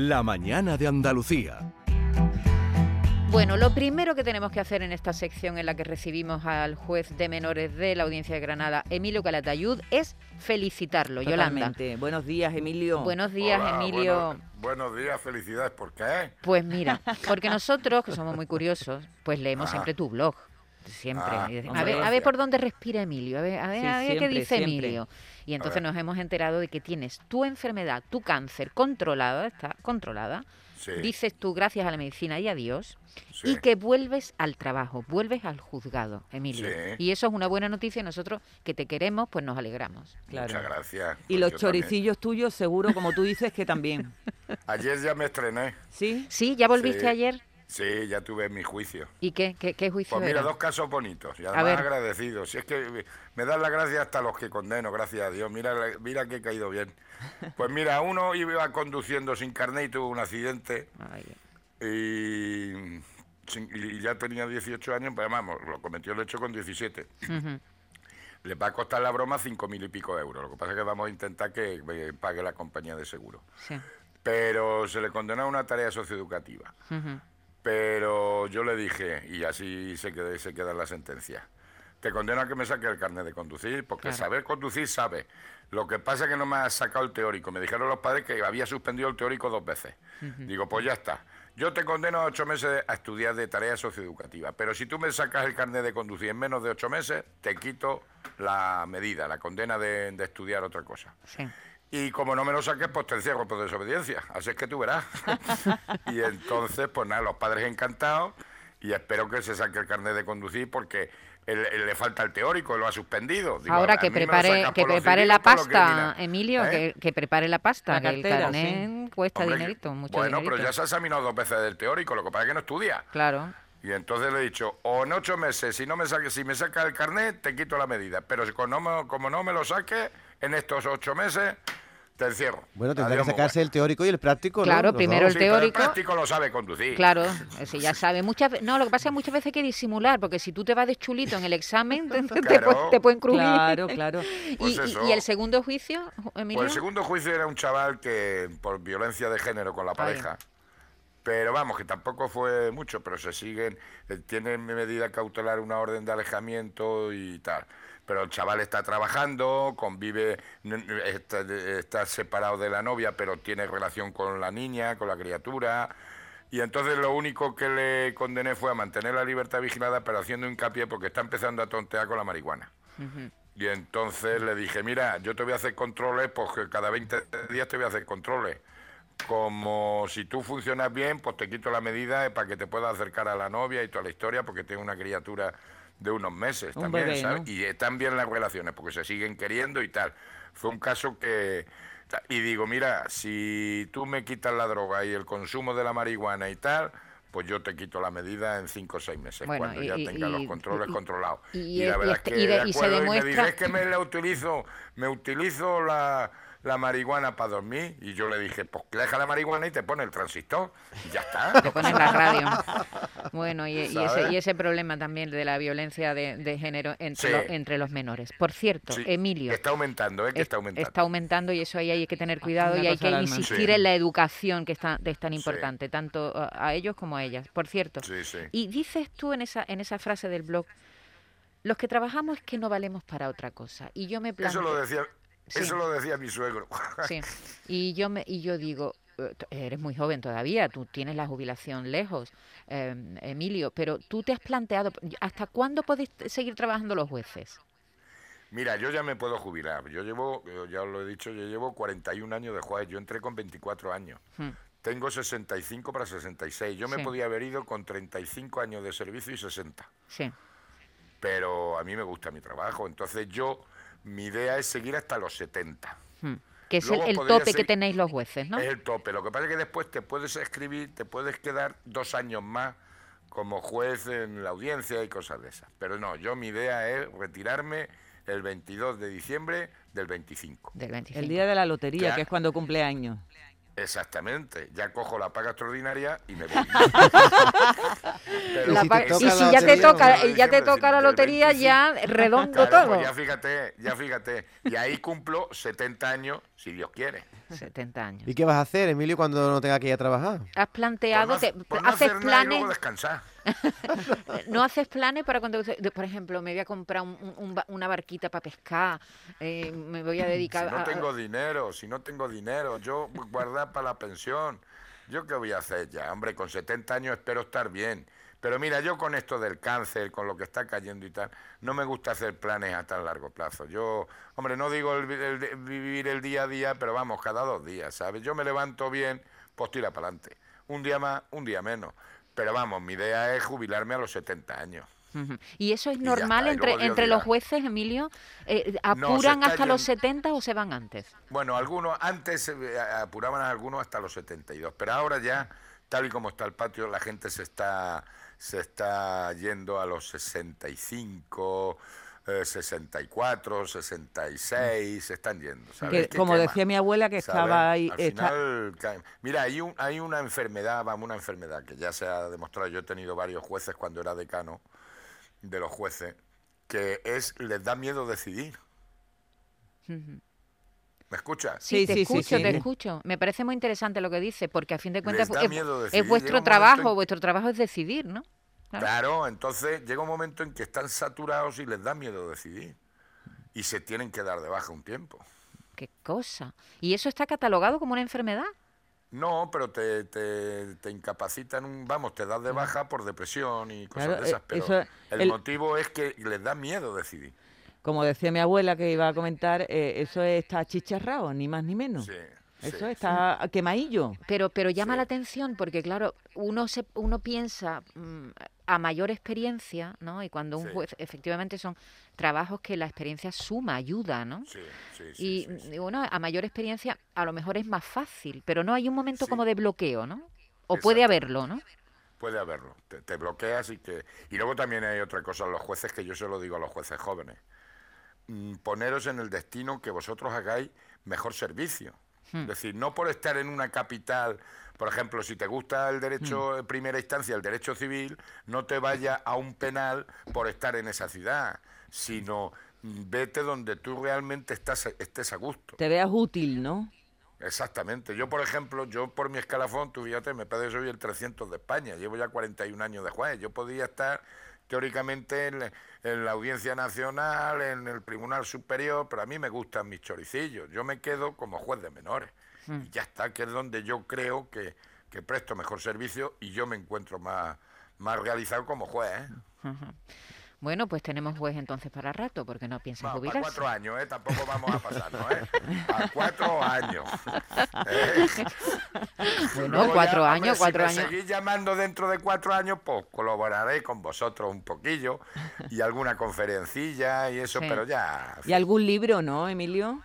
La mañana de Andalucía. Bueno, lo primero que tenemos que hacer en esta sección en la que recibimos al juez de menores de la Audiencia de Granada, Emilio Calatayud, es felicitarlo, Yolanda. Buenos días, Emilio. Buenos días, Emilio. buenos días, felicidades. ¿Por qué? Pues mira, porque nosotros, que somos muy curiosos, pues leemos siempre tu blog. Siempre. Ah, a, ver, a ver por dónde respira Emilio, a ver, a ver, a ver qué dice siempre. Emilio. Y entonces nos hemos enterado de que tienes tu enfermedad, tu cáncer controlada, está controlada. Sí. Dices tú gracias a la medicina y a Dios. Sí. Y que vuelves al trabajo, vuelves al juzgado, Emilio. Sí. Y eso es una buena noticia y nosotros que te queremos, pues nos alegramos. Claro. Muchas gracias. Y Pues los también. choricillos tuyos, seguro, como tú dices, que también. Ayer ya me estrené. ¿Sí? ¿Sí? ¿Ya volviste Sí. ayer? Sí, ya tuve mi juicio. ¿Y qué? ¿Qué, qué juicio Pues mira, era? dos casos bonitos y A además ver. agradecidos. Si es que me dan la gracia hasta los que condeno, gracias a Dios. Mira, mira que he caído bien. Pues mira, uno iba conduciendo sin carnet y tuvo un accidente Ay, y, ya tenía 18 años, pero vamos, lo cometió el hecho con 17. ujú. Le va a costar la broma cinco mil y pico euros. Lo que pasa es que vamos a intentar que eh, pague la compañía de seguro. Sí. Pero se le condenó a una tarea socioeducativa. ujú. Pero yo le dije, y así se queda, se queda la sentencia, te condeno a que me saque el carnet de conducir, porque Claro. saber conducir sabe. Lo que pasa es que no me ha sacado el teórico. Me dijeron los padres que había suspendido el teórico dos veces. Digo, pues ya está. Yo te condeno a ocho meses a estudiar de tarea socioeducativa, pero si tú me sacas el carnet de conducir en menos de ocho meses, te quito la medida, la condena de, de estudiar otra cosa. Sí. Y como no me lo saques, pues te encierro por desobediencia. Así es que tú verás. y entonces, pues nada, los padres encantados y espero que se saque el carnet de conducir porque él- él le falta el teórico, lo ha suspendido. Digo, Ahora a que prepare, sacas que prepare civil la pasta. Emilio, ¿Eh? que, que prepare la pasta, La que el carnet cuesta Hombre, dinerito, mucho bueno, dinerito. pero ya se ha examinado dos veces del teórico, lo que pasa es que no estudia. Claro. Y entonces le he dicho, o en ocho meses, si no me saque, si me saca el carnet, te quito la medida. Pero si como no me, como no me lo saque, en estos ocho meses, te encierro. Bueno, tendrá Adiós, que sacarse el teórico y el práctico, ¿no? Claro, Los primero dos. el Sí, teórico. práctico lo sabe conducir. Claro, si ya sabe. Muchas no, lo que pasa es que muchas veces hay que disimular, porque si tú te vas de chulito en el examen, te, te Claro. pu- te pueden crujir. Claro, claro. Y, Pues y el segundo juicio, Emilio? Pues el segundo juicio era un chaval que por violencia de género con la pareja. Pero vamos, que tampoco fue mucho, pero se siguen, eh, tienen medida cautelar una orden de alejamiento y tal. Pero el chaval está trabajando, convive, está, está separado de la novia, pero tiene relación con la niña, con la criatura. Y entonces lo único que le condené fue a mantener la libertad vigilada, pero haciendo hincapié porque está empezando a tontear con la marihuana. Y entonces le dije, mira, yo te voy a hacer controles, pues que cada 20 días te voy a hacer controles. Como si tú funcionas bien, pues te quito la medida eh, para que te puedas acercar a la novia y toda la historia, porque tengo una criatura de unos meses Un también, bebé, ¿sabes? ¿no? Y están bien las relaciones, porque se siguen queriendo y tal. Fue un caso que... Y digo, mira, si tú me quitas la droga y el consumo de la marihuana y tal, pues yo te quito la medida en cinco o seis meses, Bueno, cuando y- ya y- tenga los controles y- controlados. y- la verdad es que y de- se acuerdo, y me demuestra- dice, es que me la utilizo, me utilizo la, la marihuana para dormir. Y yo le dije, pues deja la marihuana y te pone el transistor. Y ya está. Te ponen la radio. Bueno, y, y ese, ¿Sabes? y ese problema también de la violencia de, de género entre, Sí. lo- entre los menores. Por cierto, Sí, Emilio. Está aumentando, ¿eh? Que es- está aumentando. está aumentando y eso ahí hay que tener cuidado Una y hay que insistir Sí. en la educación que está, es tan Sí. importante, tanto a, ellos como a ellas. Por cierto, Sí, sí. y dices tú en esa, en esa frase del blog, los que trabajamos es que no valemos para otra cosa. Y yo me Eso planteo... lo decía, Sí. eso lo decía mi suegro. Sí. Y yo me y yo digo, eh, eres muy joven todavía, tú tienes la jubilación lejos, eh, Emilio, pero tú te has planteado, ¿hasta cuándo podéis seguir trabajando los jueces? Mira, yo ya me puedo jubilar. Yo llevo, ya os lo he dicho, yo llevo 41 años de juez. Yo entré con 24 años. Hmm. Tengo 65 para 66. Yo me podía haber ido con 35 años de servicio y 60. Sí. Pero a mí me gusta mi trabajo. Entonces yo, mi idea es seguir hasta los 70. Hmm. Que es el, Luego el podría tope que tenéis los jueces, ¿no? Es el tope. Lo que pasa es que después te puedes escribir, te puedes quedar dos años más como juez en la audiencia y cosas de esas. Pero no, yo mi idea es retirarme el 22 de diciembre del 25. Del 25. El día de la lotería, que es cuando cumple años. Exactamente. Ya cojo la paga extraordinaria y me voy. Pero si y si la ya te toca, y ya te toca la lotería, 25. ya redondo Claro, todo. pues ya fíjate, ya fíjate. Y ahí cumplo 70 años si Dios quiere. 70 años. ¿Y qué vas a hacer, Emilio, cuando no tenga que ir a trabajar? ¿Has Por planteado, no, te- no haces hacer nada y luego planes, descansar. no haces planes para cuando, por ejemplo, me voy a comprar un- una barquita para pescar, eh, me voy a Si dedicar no a- a- tengo dinero, si no tengo dinero, yo guardar para la pensión. ¿Yo qué voy a hacer ya? Hombre, con 70 años espero estar bien. Pero mira, yo con esto del cáncer, con lo que está cayendo y tal, no me gusta hacer planes a tan largo plazo. Yo, hombre, no digo el el vivir el día a día, pero vamos, cada dos días, ¿sabes? Yo me levanto bien, pues tira para adelante. Un día más, un día menos. Pero vamos, mi idea es jubilarme a los 70 años. ¿Y eso es normal está, entre, entre los jueces, Emilio? Eh, se ¿Apuran hasta los yendo- 70 o se van antes? Bueno, algunos, antes eh, apuraban a algunos hasta los 72, pero ahora ya, tal y como está el patio, la gente se está, se está yendo a los 65, eh, 64, 66, se están yendo. ¿sabes? Que, como quema, decía mi abuela, que ¿sabes? estaba ahí. Al está- final. Mira, hay, un, hay una enfermedad, vamos, una enfermedad que ya se ha demostrado, yo he tenido varios jueces cuando era decano de los jueces, que es, les da miedo decidir. ¿Me escuchas? Sí, te sí, sí, escucho, sí. te escucho. Me parece muy interesante lo que dice, porque a fin de cuentas da es, miedo es vuestro trabajo, en- vuestro trabajo es decidir, ¿no? Claro. Claro, entonces llega un momento en que están saturados y les da miedo decidir. Y se tienen que dar de baja un tiempo. Qué cosa. ¿Y eso está catalogado como una enfermedad? No, pero te, te, te incapacitan, un, vamos, te das de baja por depresión y cosas Claro, de esas. eh, Pero eso- el, el- motivo es que les da miedo decidir. Como decía mi abuela que iba a comentar, eh, eso está chicharrado, ni más ni menos. Sí, eso sí, está quemadillo. Pero, pero llama Sí. la atención porque, claro, uno se, uno piensa mm, a mayor experiencia, ¿no? Y cuando un Sí. juez, efectivamente, son trabajos que la experiencia suma, ayuda, ¿no? Sí, sí, sí, y, sí, sí. bueno, a mayor experiencia a lo mejor es más fácil, pero no hay un momento Sí. como de bloqueo, ¿no? O puede haberlo, ¿no? Puede haberlo. Te, te bloqueas y que. Y luego también hay otra cosa, los jueces, que yo se lo digo a los jueces jóvenes. Mm, Poneros en el destino que vosotros hagáis mejor servicio. Hmm. Es decir, no por estar en una capital, por ejemplo, si te gusta el derecho Hmm. en primera instancia, el derecho civil, no te vayas a un penal por estar en esa ciudad, sino mm, vete donde tú realmente estás, estés a gusto. Te veas útil, ¿no? Exactamente. Yo, por ejemplo, yo por mi escalafón, tú fíjate, me parece que soy el 300 de España. Llevo ya 41 años de juez. Yo podía estar teóricamente en, la- en la Audiencia Nacional, en el Tribunal Superior, pero a mí me gustan mis choricillos. Yo me quedo como juez de menores. Y ya está, que es donde yo creo que, que presto mejor servicio y yo me encuentro más, más realizado como juez. ¿eh? Bueno, pues tenemos juez entonces para rato, porque no piensas Vamos, para jubilarse. cuatro años, ¿eh? Tampoco vamos a pasarnos, ¿eh? A cuatro años. ¿eh? Bueno, Luego cuatro ya, años, hombre, cuatro si me años. seguís llamando dentro de cuatro años, pues colaboraré con vosotros un poquillo y alguna conferencilla y eso, Sí. pero ya. Y algún libro, ¿no, Emilio?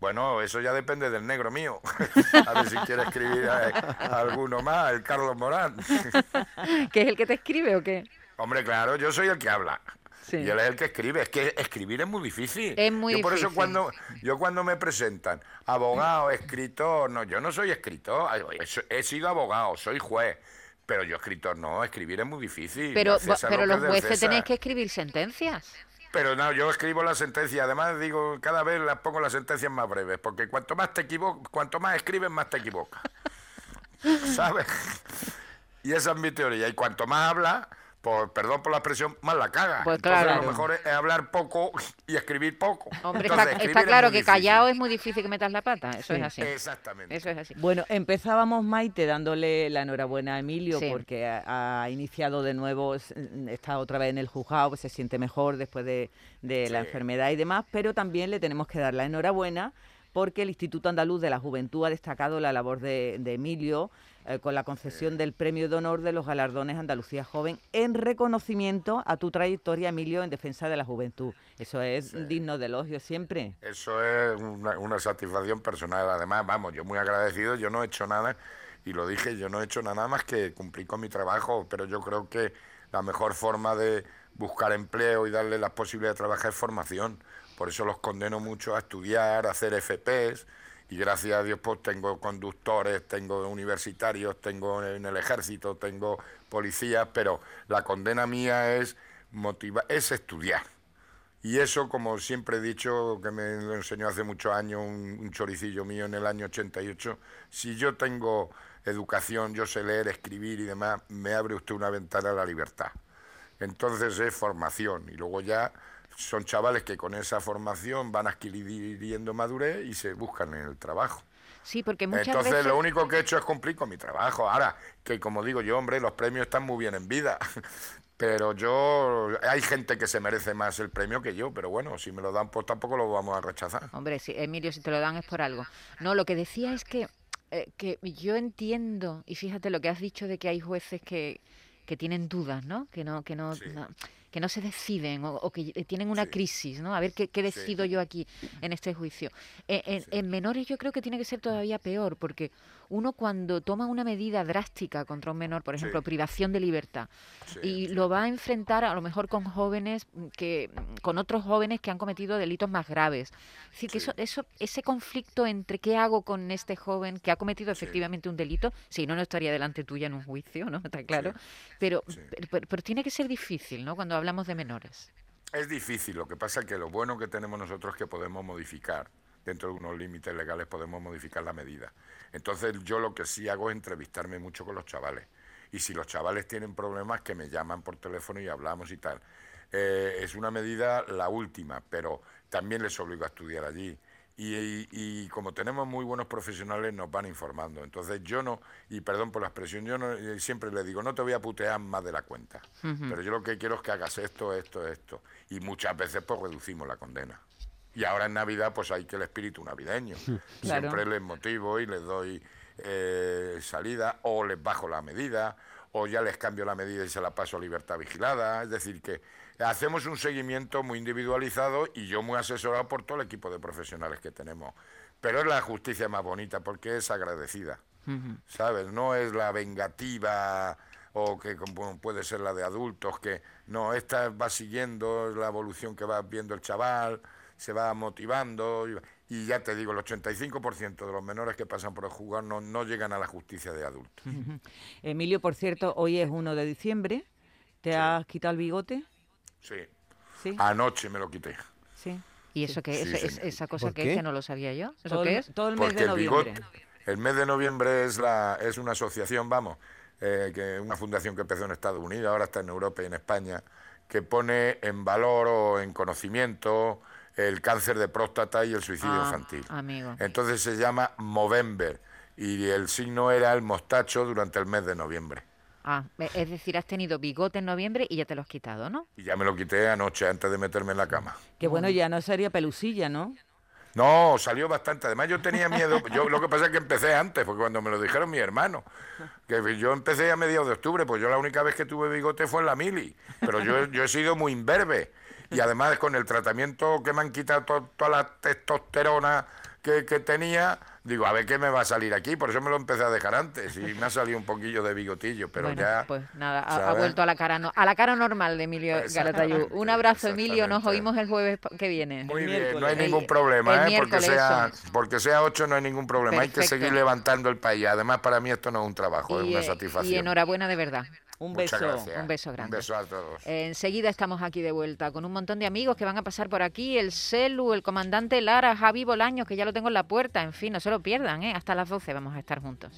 Bueno, eso ya depende del negro mío. A ver si quiere escribir eh, alguno más, el Carlos Morán. ¿Que es el que te escribe o qué? Hombre, claro, yo soy el que habla. Sí. Y él es el que escribe. Es que escribir es muy difícil. Es muy yo por eso cuando yo cuando me presentan abogado, escritor, no, yo no soy escritor. He, sido abogado, soy juez. Pero yo escritor no, escribir es muy difícil. Pero, pero los jueces tenéis que escribir sentencias. Pero no, yo escribo la sentencia. Además, digo, cada vez las pongo las sentencias más breves. Porque cuanto más te equivo- cuanto más escribes, más te equivocas. ¿Sabes? Y esa es mi teoría. Y cuanto más hablas, por, perdón por la expresión, más la caga. Pues Entonces, claro. lo mejor es, es hablar poco y escribir poco. Hombre, Entonces, está, claro que difícil. callado es muy difícil que metas la pata. Eso Sí. es así. Exactamente. Eso es así. Bueno, empezábamos Maite dándole la enhorabuena a Emilio Sí. porque ha, ha iniciado de nuevo, está otra vez en el juzgado, pues se siente mejor después de, de la enfermedad y demás, pero también le tenemos que dar la enhorabuena porque el Instituto Andaluz de la Juventud ha destacado la labor de, de Emilio eh, con la concesión del Premio de Honor de los Galardones Andalucía Joven en reconocimiento a tu trayectoria, Emilio, en defensa de la juventud. Eso es digno de elogio siempre. Eso es una, una satisfacción personal. Además, vamos, yo muy agradecido, yo no he hecho nada, y lo dije, yo no he hecho nada más que cumplir con mi trabajo, pero yo creo que la mejor forma de buscar empleo y darle las posibilidades de trabajar es formación. Por eso los condeno mucho a estudiar, a hacer FPs, y gracias a Dios pues tengo conductores, tengo universitarios, tengo en el ejército, tengo policías, pero la condena mía es motiva es estudiar Y eso, como siempre he dicho, que me lo enseñó hace muchos años un, un choricillo mío en el año 88, si yo tengo educación, yo sé leer, escribir y demás, me abre usted una ventana a la libertad. Entonces es formación y luego ya son chavales que con esa formación van adquiriendo madurez y se buscan en el trabajo. Sí, porque muchas Entonces veces... lo único que he hecho es cumplir con mi trabajo. Ahora, que como digo yo, hombre, los premios están muy bien en vida. Pero yo, hay gente que se merece más el premio que yo, pero bueno, si me lo dan, pues tampoco lo vamos a rechazar. Hombre, si, Emilio, si te lo dan es por algo. No, lo que decía es que, eh, que yo entiendo, y fíjate lo que has dicho de que hay jueces que, que tienen dudas, ¿no? Que no, que no, Sí. no- que no se deciden o, o que tienen una Sí. crisis, ¿no? A ver qué, qué Sí. decido yo aquí en este juicio. Eh, en, Sí. en menores yo creo que tiene que ser todavía peor, porque uno cuando toma una medida drástica contra un menor, por ejemplo, privación de libertad, y lo va a enfrentar a lo mejor con jóvenes mm, que mm, con otros jóvenes que han cometido delitos más graves. Es decir, que eso, eso, ese conflicto entre qué hago con este joven que ha cometido efectivamente un delito, si no, no estaría delante tuya en un juicio, ¿no? Está claro. Pero, pero- pero tiene que ser difícil, ¿no? Cuando hablamos de menores. Es difícil, lo que pasa es que lo bueno que tenemos nosotros es que podemos modificar, dentro de unos límites legales podemos modificar la medida. Entonces yo lo que sí hago es entrevistarme mucho con los chavales. Y si los chavales tienen problemas, que me llaman por teléfono y hablamos y tal. Eh, es una medida la última, pero también les obligo a estudiar allí. Y, y- y como tenemos muy buenos profesionales, nos van informando. Entonces yo no, y perdón por la expresión, yo no, eh, siempre les digo, no te voy a putear más de la cuenta. Pero yo lo que quiero es que hagas esto, esto, esto. Y muchas veces pues reducimos la condena. Y ahora en Navidad pues hay que el espíritu navideño. Claro. Siempre les motivo y les doy eh, salida o les bajo la medida o ya les cambio la medida y se la paso a libertad vigilada. Es decir, que hacemos un seguimiento muy individualizado y yo muy asesorado por todo el equipo de profesionales que tenemos. Pero es la justicia más bonita porque es agradecida. ¿Sabes? No es la vengativa o que como puede ser la de adultos, que no, esta va siguiendo la evolución que va viendo el chaval, se va motivando y, y ya te digo, el 85% de los menores que pasan por el juzgado no, no llegan a la justicia de adultos. Emilio, por cierto, hoy es 1 de diciembre. ¿Te Sí. has quitado el bigote? Sí, Sí. anoche me lo quité. sí. ¿Y eso qué? Sí, es- esa cosa ¿Por que, que no lo sabía yo. ¿Eso Todo, qué el, es? todo el mes Porque de el noviembre. bigote, el mes de noviembre es la es una asociación, vamos, eh, que una fundación que empezó en Estados Unidos, ahora está en Europa y en España, que pone en valor o en conocimiento el cáncer de próstata y el suicidio Ah, infantil. amigo. Entonces se llama Movember y el signo era el mostacho durante el mes de noviembre. Ah, e- es decir, has tenido bigote en noviembre y ya te lo has quitado, ¿no? Y ya me lo quité anoche antes de meterme en la cama. Que bueno, ya no sería pelusilla, ¿no? No, salió bastante. Además, yo tenía miedo. Yo lo que pasa es que empecé antes, porque cuando me lo dijeron mi hermano, que yo empecé a mediados de octubre, pues yo la única vez que tuve bigote fue en la mili. Pero yo, yo he sido muy imberbe. Y además, con el tratamiento que me han quitado to- toda la testosterona que, que tenía, digo, a ver qué me va a salir aquí. Por eso me lo empecé a dejar antes. Y me ha salido un poquillo de bigotillo, pero bueno, ya. pues nada, ha, vuelto a la cara no- a la cara normal de Emilio Garatayú. Un abrazo, Emilio, nos oímos el jueves que viene. Muy El bien, no hay ningún problema, el ¿eh? Porque sea, eso. porque sea 8 no hay ningún problema. Hay que seguir levantando el país. Además, para mí esto no es un trabajo, es una eh, satisfacción. y enhorabuena de verdad. Un Muchas beso. gracias. Un beso grande. Un beso a todos. Enseguida estamos aquí de vuelta con un montón de amigos que van a pasar por aquí, el Celu, el comandante Lara, Javi Bolaños, que ya lo tengo en la puerta, en fin, no se lo pierdan, ¿eh? hasta las 12 vamos a estar juntos.